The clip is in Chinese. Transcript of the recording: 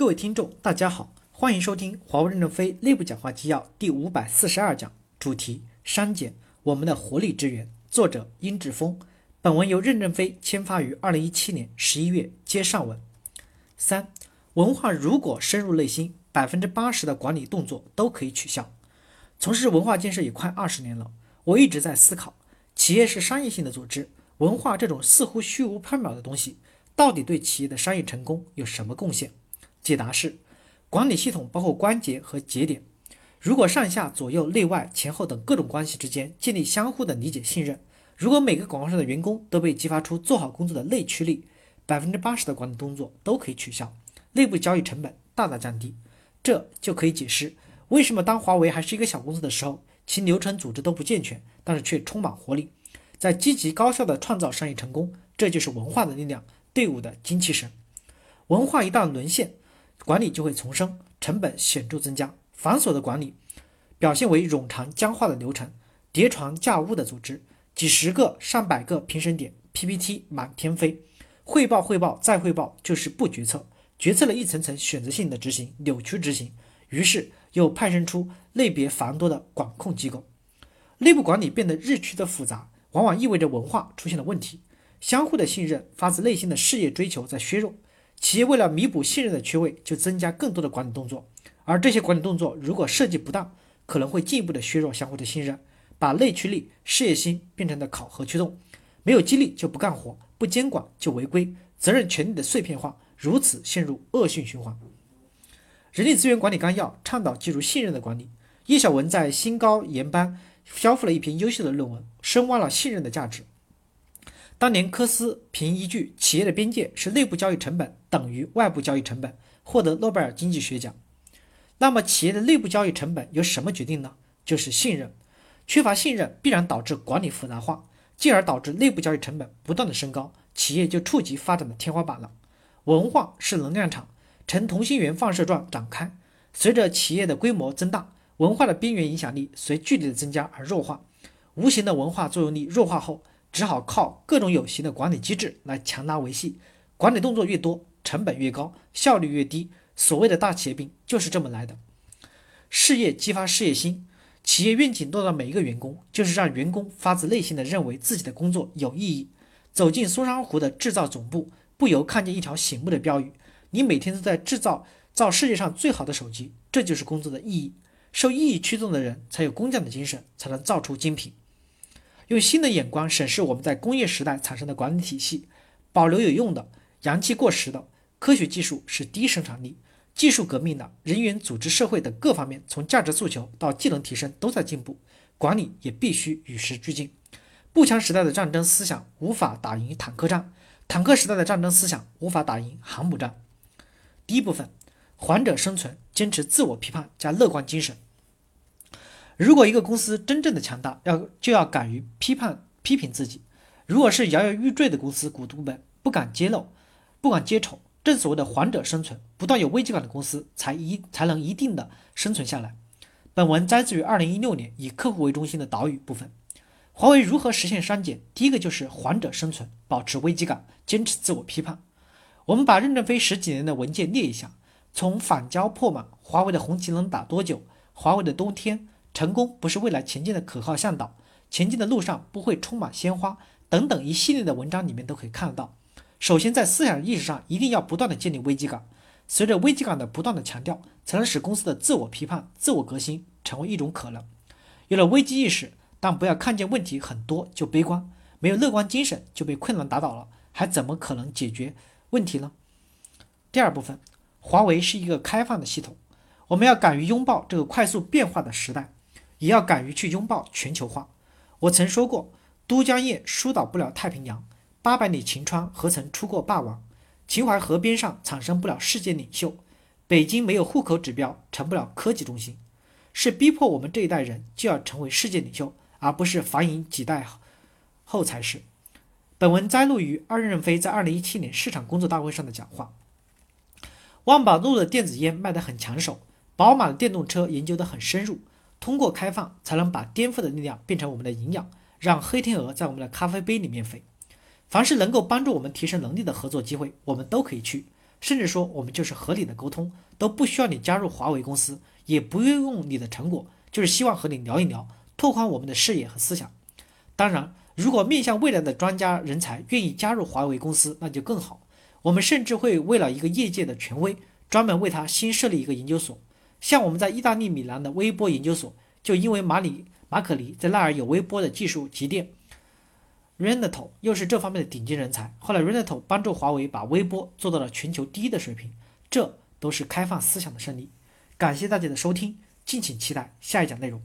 各位听众，大家好，欢迎收听华为任正非内部讲话纪要第五百四十二讲，主题：删减我们的活力之源。作者：殷志峰。本文由任正非签发于二零一七年十一月。接上文。三、文化如果深入内心，百分之八十的管理动作都可以取消。从事文化建设也快二十年了，我一直在思考，企业是商业性的组织，文化这种似乎虚无缥缈的东西，到底对企业的商业成功有什么贡献？解答是：管理系统包括关节和节点。如果上下左右内外前后等各种关系之间建立相互的理解信任，如果每个广告上的员工都被激发出做好工作的内驱力，百分之八十的管理动作都可以取消，内部交易成本大大降低。这就可以解释为什么当华为还是一个小公司的时候，其流程组织都不健全，但是却充满活力，在积极高效的创造商业成功。这就是文化的力量，队伍的精气神。文化一旦沦陷。管理就会丛生，成本显著增加。繁琐的管理表现为冗长僵化的流程，叠床架屋的组织，几十个、上百个评审点，PPT 满天飞，汇报、汇报再汇报，就是不决策。决策了一层层选择性的执行，扭曲执行，于是又派生出类别繁多的管控机构。内部管理变得日趋的复杂，往往意味着文化出现了问题，相互的信任、发自内心的事业追求在削弱。企业为了弥补信任的缺位，就增加更多的管理动作，而这些管理动作如果设计不当，可能会进一步的削弱相互的信任，把内驱力、事业心变成了考核驱动，没有激励就不干活，不监管就违规，责任权力的碎片化，如此陷入恶性循环。人力资源管理纲要倡导基于信任的管理。叶小文在新高研班交付了一篇优秀的论文，深挖了信任的价值。当年科斯凭依据企业的边界是内部交易成本等于外部交易成本获得诺贝尔经济学奖。那么企业的内部交易成本由什么决定呢？就是信任。缺乏信任必然导致管理复杂化，进而导致内部交易成本不断的升高，企业就触及发展的天花板了。文化是能量场，呈同心圆放射状展开。随着企业的规模增大，文化的边缘影响力随距离的增加而弱化，无形的文化作用力弱化后。只好靠各种有形的管理机制来强拉维系，管理动作越多，成本越高，效率越低。所谓的大企业病就是这么来的。事业激发事业心，企业愿景落到每一个员工，就是让员工发自内心的认为自己的工作有意义。走进松山湖的制造总部，不由看见一条醒目的标语：你每天都在制造造世界上最好的手机，这就是工作的意义。受意义驱动的人，才有工匠的精神，才能造出精品。用新的眼光审视我们在工业时代产生的管理体系，保留有用的，洋气过时的。科学技术是低生产力，技术革命的人员、组织、社会等各方面，从价值诉求到技能提升都在进步，管理也必须与时俱进。步枪时代的战争思想无法打赢坦克战，坦克时代的战争思想无法打赢航母战。第一部分，缓者生存，坚持自我批判加乐观精神。如果一个公司真正的强大，要就要敢于批判、批评自己。如果是摇摇欲坠的公司，股东们不敢揭露、不敢揭丑，正所谓的“缓者生存”，不断有危机感的公司才一才能一定的生存下来。本文摘自于二零一六年以客户为中心的岛屿部分。华为如何实现删减？第一个就是缓者生存，保持危机感，坚持自我批判。我们把任正非十几年的文件列一下：从反胶破满、华为的红旗能打多久、华为的冬天。成功不是未来前进的可靠向导，前进的路上不会充满鲜花等等一系列的文章里面都可以看得到。首先在思想意识上一定要不断的建立危机感，随着危机感的不断的强调，才能使公司的自我批判、自我革新成为一种可能。有了危机意识，但不要看见问题很多就悲观，没有乐观精神就被困难打倒了，还怎么可能解决问题呢？第二部分，华为是一个开放的系统，我们要敢于拥抱这个快速变化的时代。也要敢于去拥抱全球化。我曾说过，都江堰疏导不了太平洋，八百里秦川何曾出过霸王？秦淮河边上产生不了世界领袖，北京没有户口指标，成不了科技中心。是逼迫我们这一代人就要成为世界领袖，而不是繁衍几代后才是。本文摘录于二任飞在二零一七年市场工作大会上的讲话。万宝路的电子烟卖得很抢手，宝马的电动车研究得很深入。通过开放，才能把颠覆的力量变成我们的营养，让黑天鹅在我们的咖啡杯里面飞。凡是能够帮助我们提升能力的合作机会，我们都可以去。甚至说我们就是合理的沟通，都不需要你加入华为公司，也不用你的成果，就是希望和你聊一聊，拓宽我们的视野和思想。当然，如果面向未来的专家人才愿意加入华为公司，那就更好。我们甚至会为了一个业界的权威，专门为他新设立一个研究所。像我们在意大利米兰的微波研究所，就因为马里马可尼在那儿有微波的技术积淀。Renato 又是这方面的顶尖人才。后来 Renato 帮助华为把微波做到了全球第一的水平，这都是开放思想的胜利。感谢大家的收听，敬请期待下一讲内容。